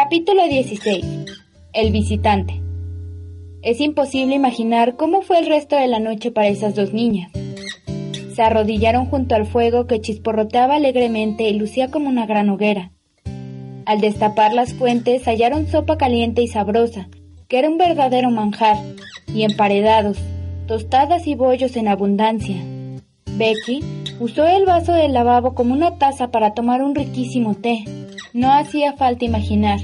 Capítulo 16. El visitante. Es imposible imaginar cómo fue el resto de la noche para esas dos niñas. Se arrodillaron junto al fuego que chisporroteaba alegremente y lucía como una gran hoguera. Al destapar las fuentes hallaron sopa caliente y sabrosa, que era un verdadero manjar, y emparedados, tostadas y bollos en abundancia. Becky usó el vaso del lavabo como una taza para tomar un riquísimo té. No hacía falta imaginar.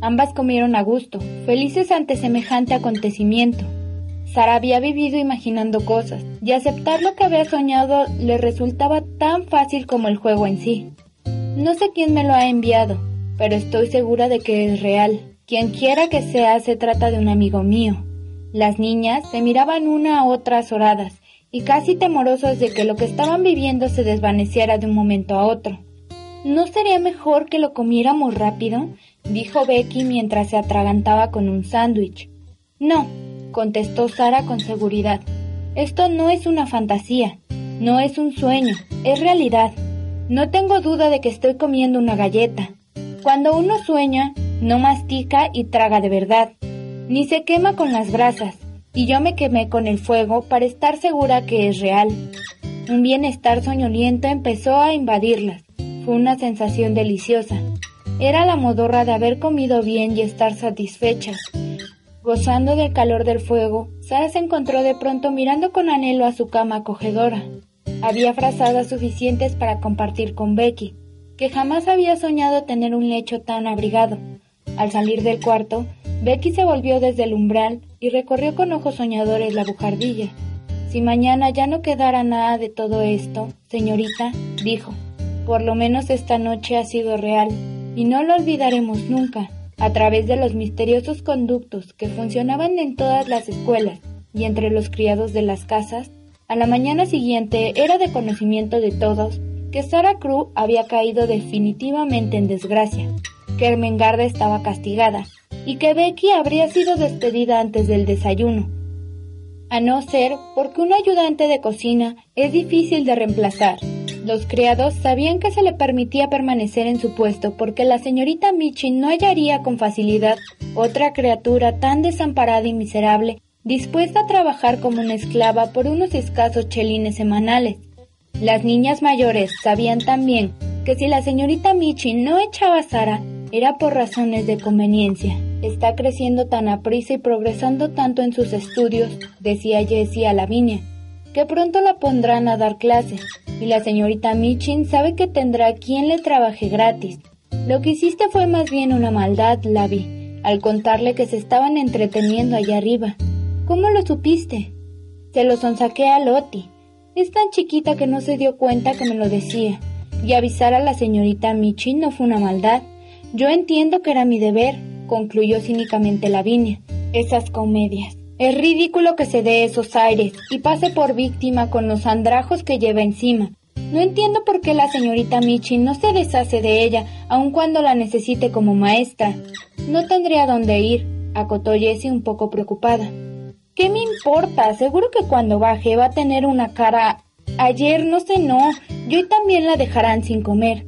Ambas comieron a gusto, felices ante semejante acontecimiento. Sara había vivido imaginando cosas, y aceptar lo que había soñado le resultaba tan fácil como el juego en sí. No sé quién me lo ha enviado, pero estoy segura de que es real. Quien quiera que sea, se trata de un amigo mío. Las niñas se miraban una a otra azoradas y casi temorosas de que lo que estaban viviendo se desvaneciera de un momento a otro. ¿No sería mejor que lo comiéramos rápido? dijo Becky mientras se atragantaba con un sándwich. No, contestó Sara con seguridad. Esto no es una fantasía, no es un sueño, es realidad. No tengo duda de que estoy comiendo una galleta. Cuando uno sueña, no mastica y traga de verdad, ni se quema con las brasas, y yo me quemé con el fuego para estar segura que es real. Un bienestar soñoliento empezó a invadirlas. Fue una sensación deliciosa. Era la modorra de haber comido bien y estar satisfechas. Gozando del calor del fuego, Sara se encontró de pronto mirando con anhelo a su cama acogedora. Había frazadas suficientes para compartir con Becky, que jamás había soñado tener un lecho tan abrigado. Al salir del cuarto, Becky se volvió desde el umbral y recorrió con ojos soñadores la bujardilla. Si mañana ya no quedara nada de todo esto, señorita, dijo, por lo menos esta noche ha sido real, y no lo olvidaremos nunca, a través de los misteriosos conductos que funcionaban en todas las escuelas y entre los criados de las casas, a la mañana siguiente era de conocimiento de todos que Sarah Crew había caído definitivamente en desgracia, que Ermengarda estaba castigada y que Becky habría sido despedida antes del desayuno, a no ser porque un ayudante de cocina es difícil de reemplazar. Los criados sabían que se le permitía permanecer en su puesto porque la señorita Michin no hallaría con facilidad otra criatura tan desamparada y miserable dispuesta a trabajar como una esclava por unos escasos chelines semanales. Las niñas mayores sabían también que si la señorita Michi no echaba a Sara, era por razones de conveniencia. Está creciendo tan aprisa y progresando tanto en sus estudios, decía Jessie a Lavinia, que pronto la pondrán a dar clases, y la señorita Michin sabe que tendrá quien le trabaje gratis. Lo que hiciste fue más bien una maldad, Lavi, al contarle que se estaban entreteniendo allá arriba. ¿Cómo lo supiste? Se lo sonsaqué a Loti. Es tan chiquita que no se dio cuenta que me lo decía. Y avisar a la señorita Michi no fue una maldad. Yo entiendo que era mi deber, concluyó cínicamente Lavinia. Esas comedias. Es ridículo que se dé esos aires y pase por víctima con los andrajos que lleva encima. No entiendo por qué la señorita Michi no se deshace de ella, aun cuando la necesite como maestra. No tendría dónde ir, acotó Jessie un poco preocupada. ¿Qué me importa? Seguro que cuando baje va a tener una cara... Ayer no cenó, y hoy también la dejarán sin comer.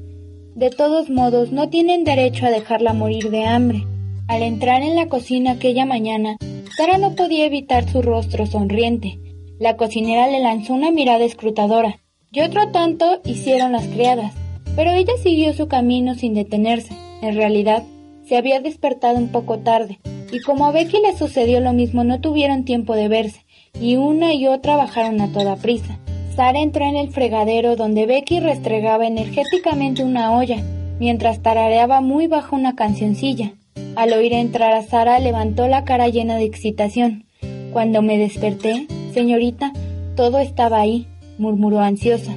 De todos modos, no tienen derecho a dejarla morir de hambre. Al entrar en la cocina aquella mañana, Sara no podía evitar su rostro sonriente. La cocinera le lanzó una mirada escrutadora, y otro tanto hicieron las criadas, pero ella siguió su camino sin detenerse. En realidad, se había despertado un poco tarde, y como a Becky le sucedió lo mismo, no tuvieron tiempo de verse, y una y otra bajaron a toda prisa. Sara entró en el fregadero donde Becky restregaba energéticamente una olla, mientras tarareaba muy bajo una cancioncilla. Al oír entrar a Sara levantó la cara llena de excitación. Cuando me desperté, señorita, todo estaba ahí, murmuró ansiosa.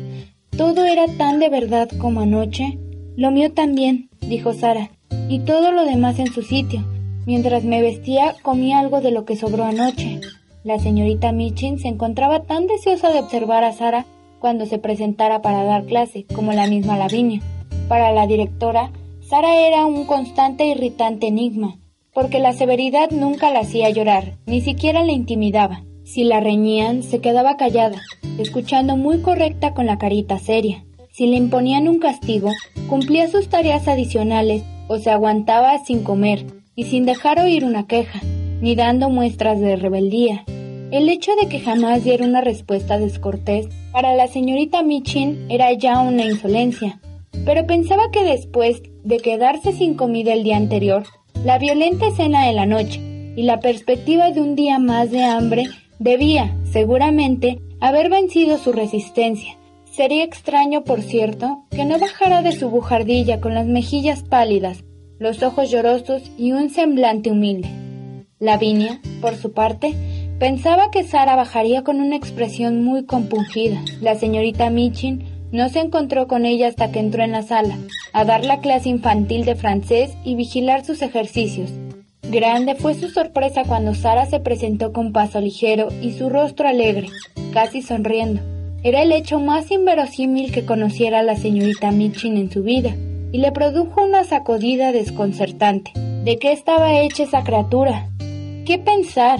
Todo era tan de verdad como anoche. Lo mío también, dijo Sara. y todo lo demás en su sitio. Mientras me vestía, comí algo de lo que sobró anoche. La señorita Michin se encontraba tan deseosa de observar a Sara cuando se presentara para dar clase, como la misma Lavinia. Para la directora, Sara era un constante irritante enigma, porque la severidad nunca la hacía llorar, ni siquiera la intimidaba. Si la reñían, se quedaba callada, escuchando muy correcta con la carita seria. Si le imponían un castigo, cumplía sus tareas adicionales o se aguantaba sin comer y sin dejar oír una queja, ni dando muestras de rebeldía. El hecho de que jamás diera una respuesta descortés para la señorita Michin era ya una insolencia, pero pensaba que después de quedarse sin comida el día anterior, la violenta escena de la noche y la perspectiva de un día más de hambre debía, seguramente, haber vencido su resistencia. Sería extraño, por cierto, que no bajara de su bujardilla con las mejillas pálidas, los ojos llorosos y un semblante humilde. Lavinia, por su parte, pensaba que Sara bajaría con una expresión muy compungida. La señorita Michin no se encontró con ella hasta que entró en la sala, a dar la clase infantil de francés y vigilar sus ejercicios. Grande fue su sorpresa cuando Sara se presentó con paso ligero y su rostro alegre, casi sonriendo. Era el hecho más inverosímil que conociera la señorita Michin en su vida, y le produjo una sacudida desconcertante. ¿De qué estaba hecha esa criatura? ¿Qué pensar?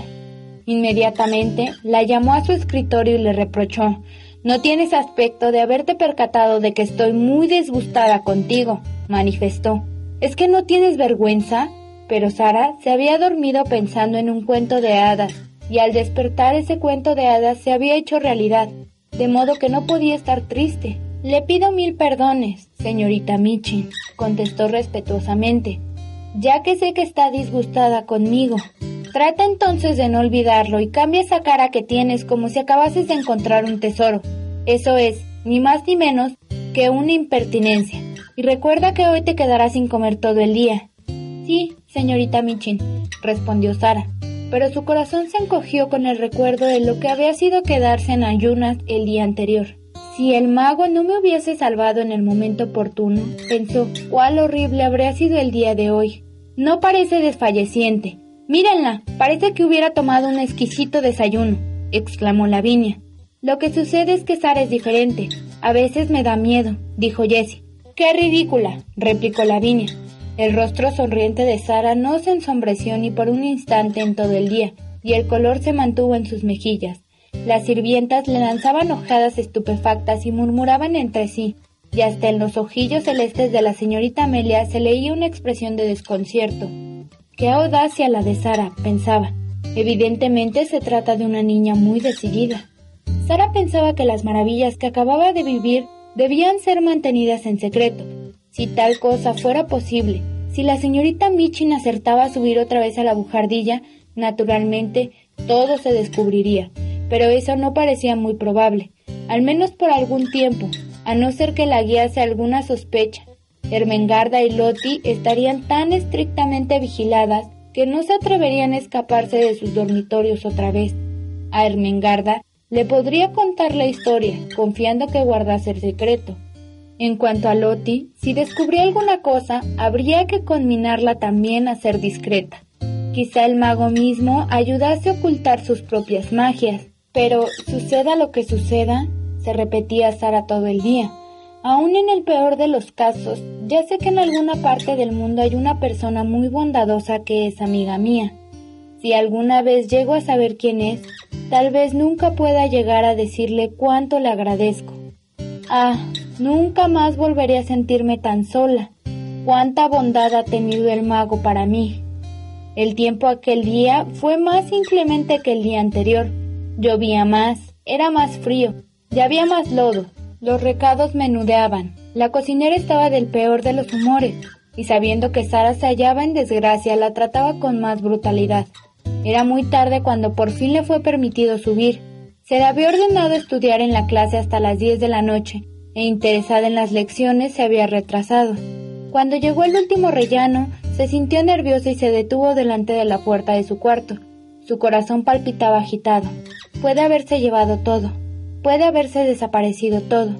Inmediatamente la llamó a su escritorio y le reprochó No tienes aspecto de haberte percatado de que estoy muy disgustada contigo, manifestó. ¿Es que no tienes vergüenza? Pero Sara se había dormido pensando en un cuento de hadas, y al despertar ese cuento de hadas se había hecho realidad, de modo que no podía estar triste. Le pido mil perdones, señorita Michin, contestó respetuosamente, ya que sé que está disgustada conmigo. Trata entonces de no olvidarlo y cambia esa cara que tienes como si acabases de encontrar un tesoro. Eso es, ni más ni menos que una impertinencia. Y recuerda que hoy te quedarás sin comer todo el día, Sí, señorita Michin, respondió Sara, pero su corazón se encogió con el recuerdo de lo que había sido quedarse en ayunas el día anterior. Si el mago no me hubiese salvado en el momento oportuno, pensó, cuál horrible habría sido el día de hoy. No parece desfalleciente. Mírenla, parece que hubiera tomado un exquisito desayuno, exclamó Lavinia. Lo que sucede es que Sara es diferente. A veces me da miedo, dijo Jessie. ¡Qué ridícula! replicó Lavinia. El rostro sonriente de Sara no se ensombreció ni por un instante en todo el día, y el color se mantuvo en sus mejillas. Las sirvientas le lanzaban ojadas estupefactas y murmuraban entre sí, y hasta en los ojillos celestes de la señorita Amelia se leía una expresión de desconcierto. Qué audacia la de Sara, pensaba. Evidentemente se trata de una niña muy decidida. Sara pensaba que las maravillas que acababa de vivir debían ser mantenidas en secreto, si tal cosa fuera posible, si la señorita Michin acertaba a subir otra vez a la bujardilla, naturalmente todo se descubriría, pero eso no parecía muy probable, al menos por algún tiempo, a no ser que la guiase alguna sospecha. Ermengarda y Loti estarían tan estrictamente vigiladas que no se atreverían a escaparse de sus dormitorios otra vez. A Ermengarda le podría contar la historia, confiando que guardase el secreto, en cuanto a Loti, si descubría alguna cosa, habría que conminarla también a ser discreta. Quizá el mago mismo ayudase a ocultar sus propias magias, pero suceda lo que suceda, se repetía Sara todo el día. Aún en el peor de los casos, ya sé que en alguna parte del mundo hay una persona muy bondadosa que es amiga mía. Si alguna vez llego a saber quién es, tal vez nunca pueda llegar a decirle cuánto le agradezco. Ah, Nunca más volveré a sentirme tan sola. Cuánta bondad ha tenido el mago para mí. El tiempo aquel día fue más inclemente que el día anterior. Llovía más, era más frío, ya había más lodo. Los recados menudeaban. La cocinera estaba del peor de los humores, y sabiendo que Sara se hallaba en desgracia, la trataba con más brutalidad. Era muy tarde cuando por fin le fue permitido subir. Se le había ordenado estudiar en la clase hasta las diez de la noche, e interesada en las lecciones se había retrasado. Cuando llegó el último rellano, se sintió nerviosa y se detuvo delante de la puerta de su cuarto. Su corazón palpitaba agitado. Puede haberse llevado todo. Puede haberse desaparecido todo,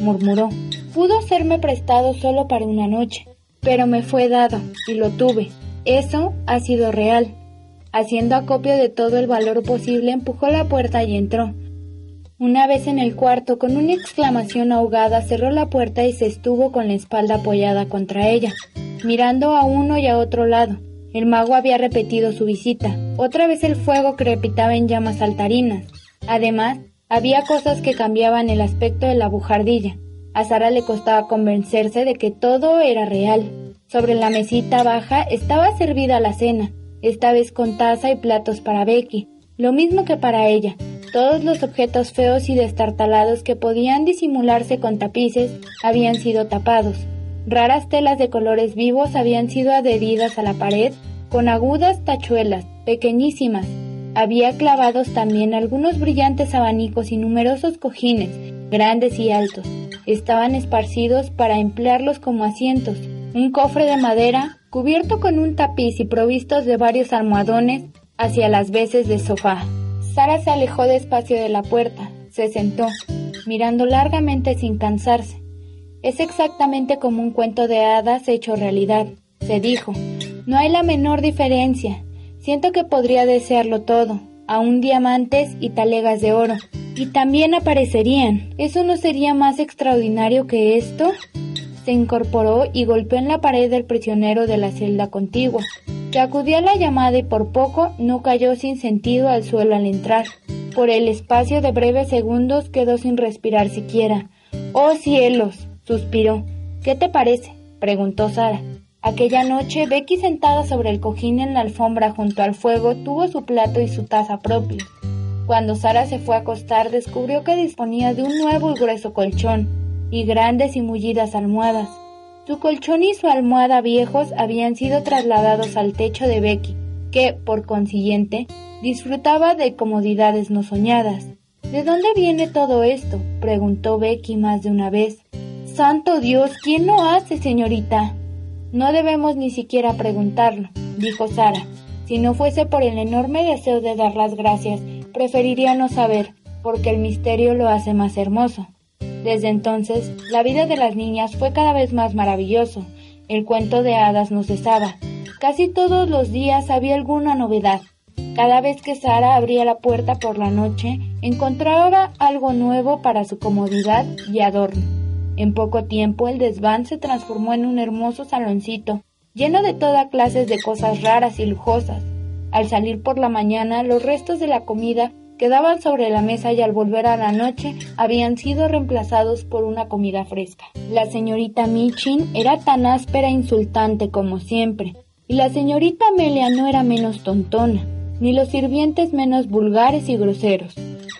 murmuró. Pudo serme prestado solo para una noche. pero me fue dado y lo tuve. Eso ha sido real. Haciendo acopio de todo el valor posible, empujó la puerta y entró. Una vez en el cuarto, con una exclamación ahogada, cerró la puerta y se estuvo con la espalda apoyada contra ella, mirando a uno y a otro lado. El mago había repetido su visita. Otra vez el fuego crepitaba en llamas saltarinas. Además, había cosas que cambiaban el aspecto de la bujardilla. A Sara le costaba convencerse de que todo era real. Sobre la mesita baja estaba servida la cena, esta vez con taza y platos para Becky, lo mismo que para ella. Todos los objetos feos y destartalados que podían disimularse con tapices habían sido tapados. Raras telas de colores vivos habían sido adheridas a la pared con agudas tachuelas, pequeñísimas. Había clavados también algunos brillantes abanicos y numerosos cojines, grandes y altos. Estaban esparcidos para emplearlos como asientos. Un cofre de madera, cubierto con un tapiz y provistos de varios almohadones, hacia las veces de sofá. Sara se alejó despacio de la puerta, se sentó, mirando largamente sin cansarse. Es exactamente como un cuento de hadas hecho realidad, se dijo. No hay la menor diferencia. Siento que podría desearlo todo, aún diamantes y talegas de oro. Y también aparecerían. ¿Eso no sería más extraordinario que esto? Se incorporó y golpeó en la pared del prisionero de la celda contigua que acudió a la llamada y por poco no cayó sin sentido al suelo al entrar. Por el espacio de breves segundos quedó sin respirar siquiera. ¡Oh cielos! Suspiró. ¿Qué te parece? preguntó Sara. Aquella noche, Becky sentada sobre el cojín en la alfombra junto al fuego tuvo su plato y su taza propios. Cuando Sara se fue a acostar, descubrió que disponía de un nuevo y grueso colchón y grandes y mullidas almohadas. Su colchón y su almohada viejos habían sido trasladados al techo de Becky, que, por consiguiente, disfrutaba de comodidades no soñadas. ¿De dónde viene todo esto? preguntó Becky más de una vez. Santo Dios, ¿quién lo hace, señorita? No debemos ni siquiera preguntarlo, dijo Sara. Si no fuese por el enorme deseo de dar las gracias, preferiría no saber, porque el misterio lo hace más hermoso. Desde entonces, la vida de las niñas fue cada vez más maravilloso. El cuento de hadas no cesaba. Casi todos los días había alguna novedad. Cada vez que Sara abría la puerta por la noche, encontraba algo nuevo para su comodidad y adorno. En poco tiempo el desván se transformó en un hermoso saloncito, lleno de toda clase de cosas raras y lujosas. Al salir por la mañana, los restos de la comida quedaban sobre la mesa y al volver a la noche habían sido reemplazados por una comida fresca. La señorita Michin era tan áspera e insultante como siempre, y la señorita Amelia no era menos tontona, ni los sirvientes menos vulgares y groseros.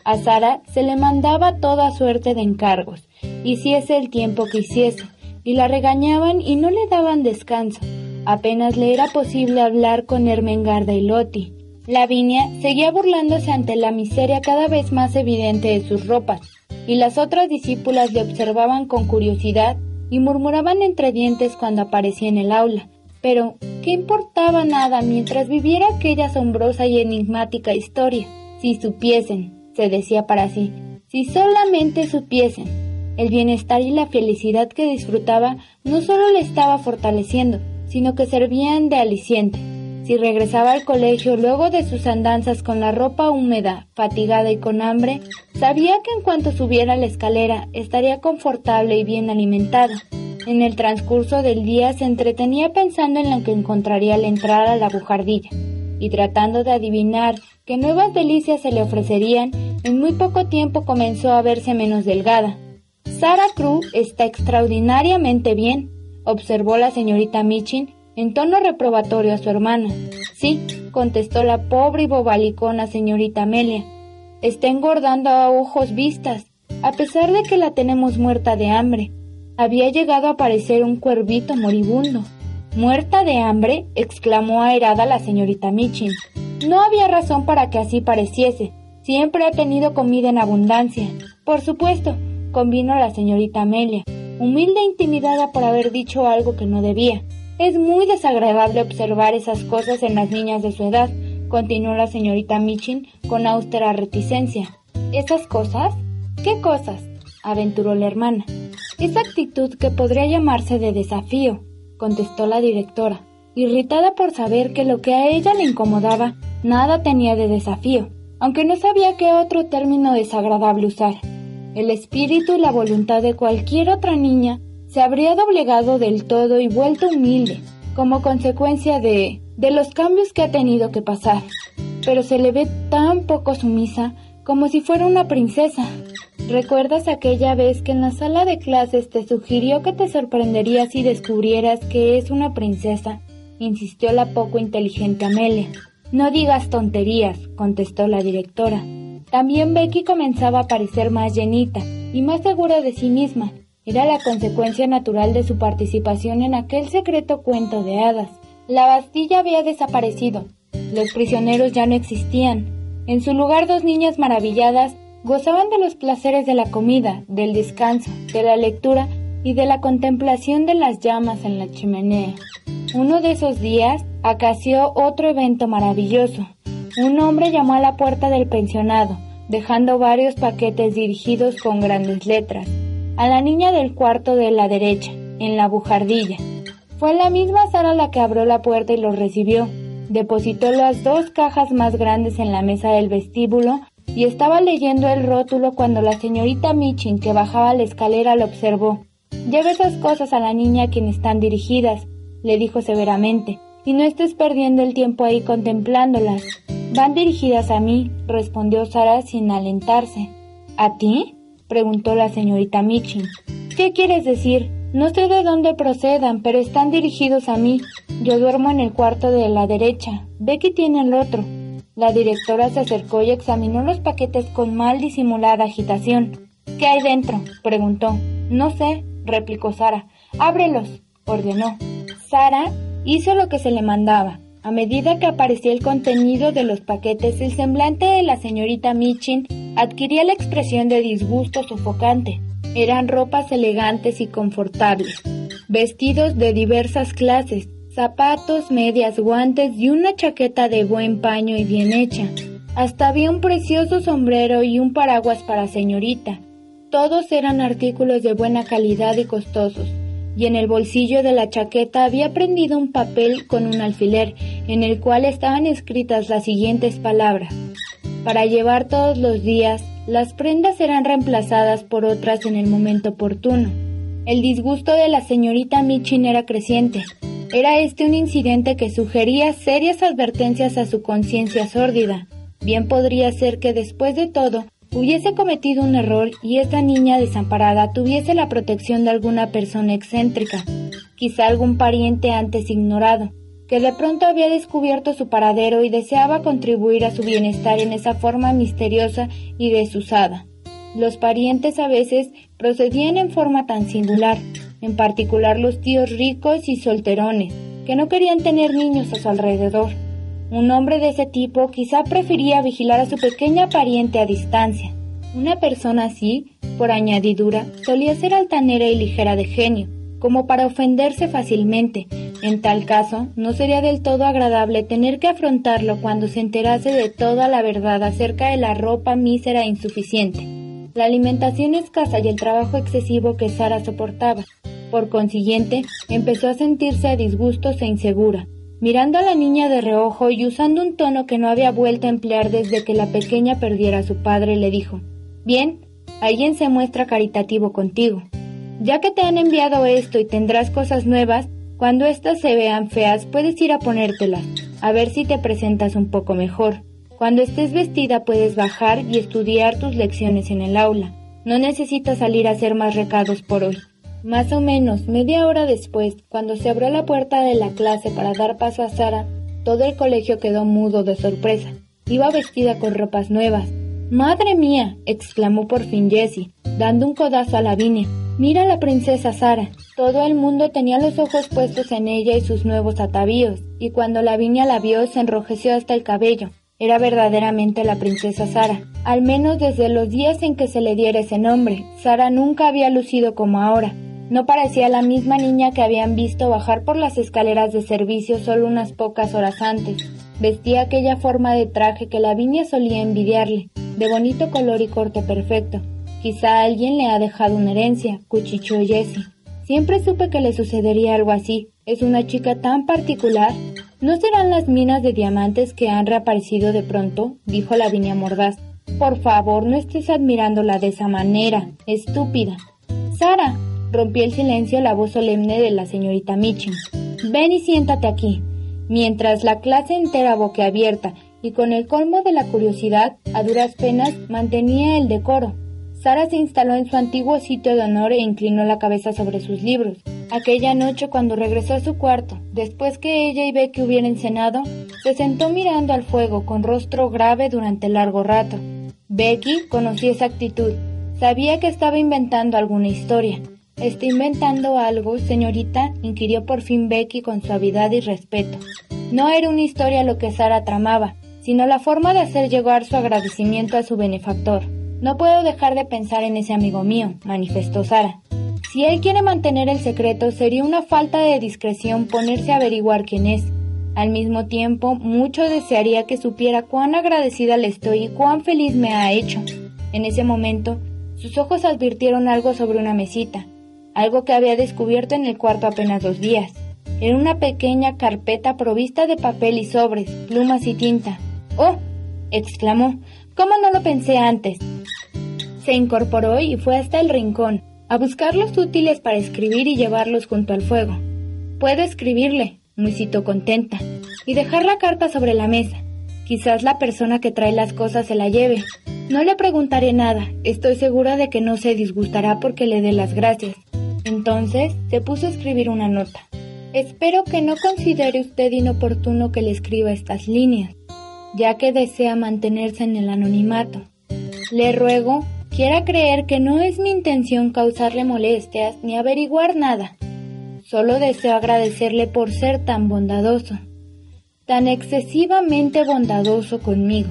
A Sara se le mandaba toda suerte de encargos, hiciese el tiempo que hiciese, y la regañaban y no le daban descanso. Apenas le era posible hablar con Ermengarda y Loti, Lavinia seguía burlándose ante la miseria cada vez más evidente de sus ropas, y las otras discípulas le observaban con curiosidad y murmuraban entre dientes cuando aparecía en el aula. Pero, ¿qué importaba nada mientras viviera aquella asombrosa y enigmática historia? Si supiesen, se decía para sí, si solamente supiesen. El bienestar y la felicidad que disfrutaba no solo le estaba fortaleciendo, sino que servían de aliciente. Si regresaba al colegio luego de sus andanzas con la ropa húmeda, fatigada y con hambre, sabía que en cuanto subiera la escalera estaría confortable y bien alimentado. En el transcurso del día se entretenía pensando en lo que encontraría al entrar a la bujardilla, y tratando de adivinar qué nuevas delicias se le ofrecerían, en muy poco tiempo comenzó a verse menos delgada. Sara Cruz está extraordinariamente bien, observó la señorita Michin en tono reprobatorio a su hermana. Sí, contestó la pobre y bobalicona señorita Amelia. Está engordando a ojos vistas, a pesar de que la tenemos muerta de hambre. Había llegado a parecer un cuervito moribundo. ¿Muerta de hambre? exclamó airada la señorita Michin. No había razón para que así pareciese. Siempre ha tenido comida en abundancia. Por supuesto, convino la señorita Amelia, humilde e intimidada por haber dicho algo que no debía. Es muy desagradable observar esas cosas en las niñas de su edad, continuó la señorita Michin con austera reticencia. ¿Esas cosas? ¿Qué cosas? aventuró la hermana. Esa actitud que podría llamarse de desafío. Contestó la directora, irritada por saber que lo que a ella le incomodaba nada tenía de desafío, aunque no sabía qué otro término desagradable usar. El espíritu y la voluntad de cualquier otra niña se habría doblegado del todo y vuelto humilde, como consecuencia de, de los cambios que ha tenido que pasar. Pero se le ve tan poco sumisa como si fuera una princesa. ¿Recuerdas aquella vez que en la sala de clases te sugirió que te sorprenderías si descubrieras que es una princesa? insistió la poco inteligente Amelia. No digas tonterías, contestó la directora. También Becky comenzaba a parecer más llenita y más segura de sí misma. Era la consecuencia natural de su participación en aquel secreto cuento de hadas. La Bastilla había desaparecido. Los prisioneros ya no existían. En su lugar dos niñas maravilladas gozaban de los placeres de la comida, del descanso, de la lectura y de la contemplación de las llamas en la chimenea. Uno de esos días acació otro evento maravilloso. Un hombre llamó a la puerta del pensionado, dejando varios paquetes dirigidos con grandes letras. A la niña del cuarto de la derecha, en la bujardilla. Fue la misma Sara la que abrió la puerta y los recibió. Depositó las dos cajas más grandes en la mesa del vestíbulo y estaba leyendo el rótulo cuando la señorita Michin, que bajaba la escalera, lo observó. Lleve esas cosas a la niña a quien están dirigidas, le dijo severamente, y no estés perdiendo el tiempo ahí contemplándolas. Van dirigidas a mí, respondió Sara sin alentarse. ¿A ti? preguntó la señorita Michin. ¿Qué quieres decir? No sé de dónde procedan, pero están dirigidos a mí. Yo duermo en el cuarto de la derecha. Becky tiene el otro. La directora se acercó y examinó los paquetes con mal disimulada agitación. ¿Qué hay dentro? preguntó. No sé, replicó Sara. Ábrelos, ordenó. Sara hizo lo que se le mandaba. A medida que aparecía el contenido de los paquetes, el semblante de la señorita Michin adquiría la expresión de disgusto sofocante. Eran ropas elegantes y confortables, vestidos de diversas clases, zapatos, medias, guantes y una chaqueta de buen paño y bien hecha. Hasta había un precioso sombrero y un paraguas para señorita. Todos eran artículos de buena calidad y costosos y en el bolsillo de la chaqueta había prendido un papel con un alfiler en el cual estaban escritas las siguientes palabras. Para llevar todos los días, las prendas eran reemplazadas por otras en el momento oportuno. El disgusto de la señorita Michin era creciente. Era este un incidente que sugería serias advertencias a su conciencia sórdida. Bien podría ser que después de todo hubiese cometido un error y esa niña desamparada tuviese la protección de alguna persona excéntrica, quizá algún pariente antes ignorado, que de pronto había descubierto su paradero y deseaba contribuir a su bienestar en esa forma misteriosa y desusada. Los parientes a veces procedían en forma tan singular, en particular los tíos ricos y solterones, que no querían tener niños a su alrededor. Un hombre de ese tipo quizá prefería vigilar a su pequeña pariente a distancia. Una persona así, por añadidura, solía ser altanera y ligera de genio, como para ofenderse fácilmente. En tal caso, no sería del todo agradable tener que afrontarlo cuando se enterase de toda la verdad acerca de la ropa mísera e insuficiente, la alimentación escasa y el trabajo excesivo que Sara soportaba. Por consiguiente, empezó a sentirse a disgustos e insegura. Mirando a la niña de reojo y usando un tono que no había vuelto a emplear desde que la pequeña perdiera a su padre, le dijo, Bien, alguien se muestra caritativo contigo. Ya que te han enviado esto y tendrás cosas nuevas, cuando éstas se vean feas puedes ir a ponértelas, a ver si te presentas un poco mejor. Cuando estés vestida puedes bajar y estudiar tus lecciones en el aula. No necesitas salir a hacer más recados por hoy. Más o menos media hora después, cuando se abrió la puerta de la clase para dar paso a Sara, todo el colegio quedó mudo de sorpresa. Iba vestida con ropas nuevas. ¡Madre mía! exclamó por fin Jessie, dando un codazo a Lavinia. Mira la princesa Sara. Todo el mundo tenía los ojos puestos en ella y sus nuevos atavíos, y cuando Lavinia la vio se enrojeció hasta el cabello. Era verdaderamente la princesa Sara. Al menos desde los días en que se le diera ese nombre, Sara nunca había lucido como ahora. No parecía la misma niña que habían visto bajar por las escaleras de servicio solo unas pocas horas antes. Vestía aquella forma de traje que Lavinia solía envidiarle, de bonito color y corte perfecto. Quizá alguien le ha dejado una herencia, cuchicheó Jessie. Siempre supe que le sucedería algo así. Es una chica tan particular. ¿No serán las minas de diamantes que han reaparecido de pronto? dijo Lavinia mordaz. Por favor, no estés admirándola de esa manera, estúpida. Sara, rompió el silencio la voz solemne de la señorita Mitchell. Ven y siéntate aquí. Mientras la clase entera boquiabierta y con el colmo de la curiosidad, a duras penas mantenía el decoro. Sara se instaló en su antiguo sitio de honor e inclinó la cabeza sobre sus libros. Aquella noche cuando regresó a su cuarto, después que ella y Becky hubieran cenado, se sentó mirando al fuego con rostro grave durante largo rato. Becky conocía esa actitud, sabía que estaba inventando alguna historia. ¿Está inventando algo, señorita? inquirió por fin Becky con suavidad y respeto. No era una historia lo que Sara tramaba, sino la forma de hacer llegar su agradecimiento a su benefactor. No puedo dejar de pensar en ese amigo mío, manifestó Sara. Si él quiere mantener el secreto, sería una falta de discreción ponerse a averiguar quién es. Al mismo tiempo, mucho desearía que supiera cuán agradecida le estoy y cuán feliz me ha hecho. En ese momento, sus ojos advirtieron algo sobre una mesita, algo que había descubierto en el cuarto apenas dos días. Era una pequeña carpeta provista de papel y sobres, plumas y tinta. ¡Oh! exclamó. ¿Cómo no lo pensé antes? Se incorporó y fue hasta el rincón, a buscar los útiles para escribir y llevarlos junto al fuego. Puedo escribirle, musitó contenta, y dejar la carta sobre la mesa. Quizás la persona que trae las cosas se la lleve. No le preguntaré nada, estoy segura de que no se disgustará porque le dé las gracias. Entonces se puso a escribir una nota. Espero que no considere usted inoportuno que le escriba estas líneas ya que desea mantenerse en el anonimato. Le ruego quiera creer que no es mi intención causarle molestias ni averiguar nada. Solo deseo agradecerle por ser tan bondadoso, tan excesivamente bondadoso conmigo,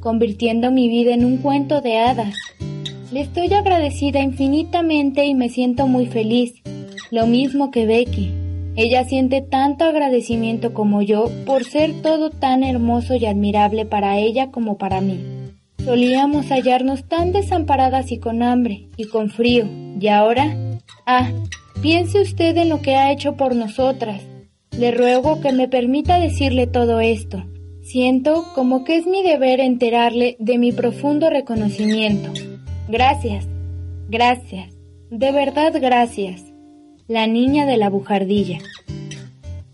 convirtiendo mi vida en un cuento de hadas. Le estoy agradecida infinitamente y me siento muy feliz, lo mismo que Becky. Ella siente tanto agradecimiento como yo por ser todo tan hermoso y admirable para ella como para mí. Solíamos hallarnos tan desamparadas y con hambre y con frío, y ahora... Ah, piense usted en lo que ha hecho por nosotras. Le ruego que me permita decirle todo esto. Siento como que es mi deber enterarle de mi profundo reconocimiento. Gracias, gracias, de verdad gracias la niña de la bujardilla.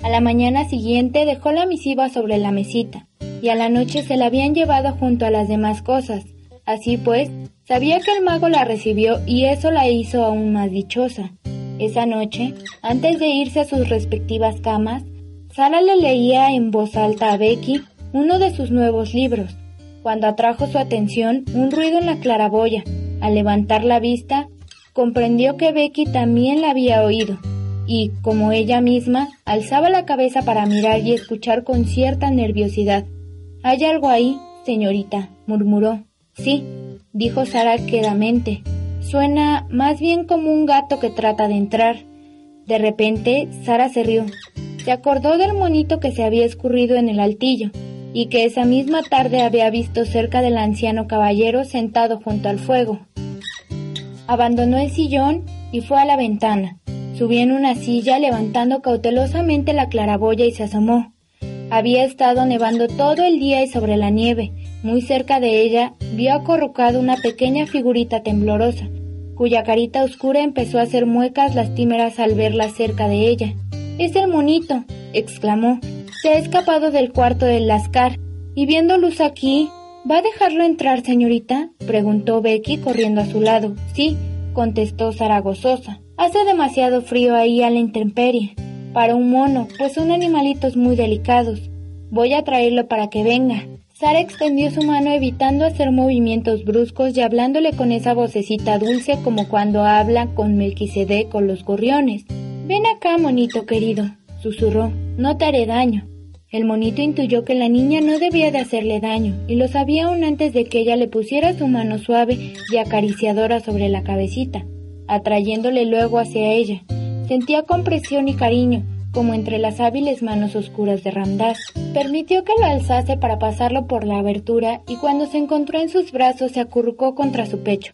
A la mañana siguiente dejó la misiva sobre la mesita, y a la noche se la habían llevado junto a las demás cosas. Así pues, sabía que el mago la recibió y eso la hizo aún más dichosa. Esa noche, antes de irse a sus respectivas camas, Sara le leía en voz alta a Becky uno de sus nuevos libros, cuando atrajo su atención un ruido en la claraboya. Al levantar la vista, comprendió que Becky también la había oído, y, como ella misma, alzaba la cabeza para mirar y escuchar con cierta nerviosidad. ¿Hay algo ahí, señorita? murmuró. Sí, dijo Sara quedamente. Suena más bien como un gato que trata de entrar. De repente, Sara se rió. Se acordó del monito que se había escurrido en el altillo y que esa misma tarde había visto cerca del anciano caballero sentado junto al fuego. Abandonó el sillón y fue a la ventana. Subió en una silla levantando cautelosamente la claraboya y se asomó. Había estado nevando todo el día y sobre la nieve, muy cerca de ella, vio acorrucado una pequeña figurita temblorosa, cuya carita oscura empezó a hacer muecas lastimeras al verla cerca de ella. Es el monito, exclamó. Se ha escapado del cuarto del lascar, y viendo luz aquí, ¿Va a dejarlo entrar, señorita? preguntó Becky corriendo a su lado. Sí, contestó Sara gozosa. Hace demasiado frío ahí a la intemperie. Para un mono, pues son animalitos muy delicados. Voy a traerlo para que venga. Sara extendió su mano evitando hacer movimientos bruscos y hablándole con esa vocecita dulce como cuando habla con Melquisedec con los gorriones. Ven acá, monito querido, susurró. No te haré daño. El monito intuyó que la niña no debía de hacerle daño, y lo sabía aún antes de que ella le pusiera su mano suave y acariciadora sobre la cabecita, atrayéndole luego hacia ella. Sentía compresión y cariño, como entre las hábiles manos oscuras de Ramdas. Permitió que lo alzase para pasarlo por la abertura y cuando se encontró en sus brazos se acurrucó contra su pecho,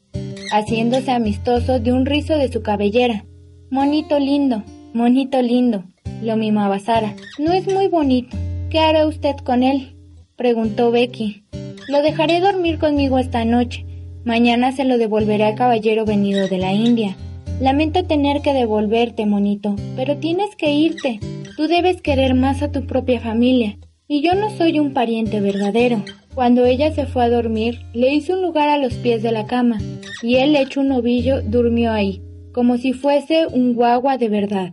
haciéndose amistoso de un rizo de su cabellera. Monito lindo, monito lindo, lo mimaba Sara. No es muy bonito. ¿Qué hará usted con él? preguntó Becky. Lo dejaré dormir conmigo esta noche. Mañana se lo devolveré al caballero venido de la India. Lamento tener que devolverte, monito, pero tienes que irte. Tú debes querer más a tu propia familia. Y yo no soy un pariente verdadero. Cuando ella se fue a dormir, le hice un lugar a los pies de la cama, y él hecho un ovillo durmió ahí como si fuese un guagua de verdad.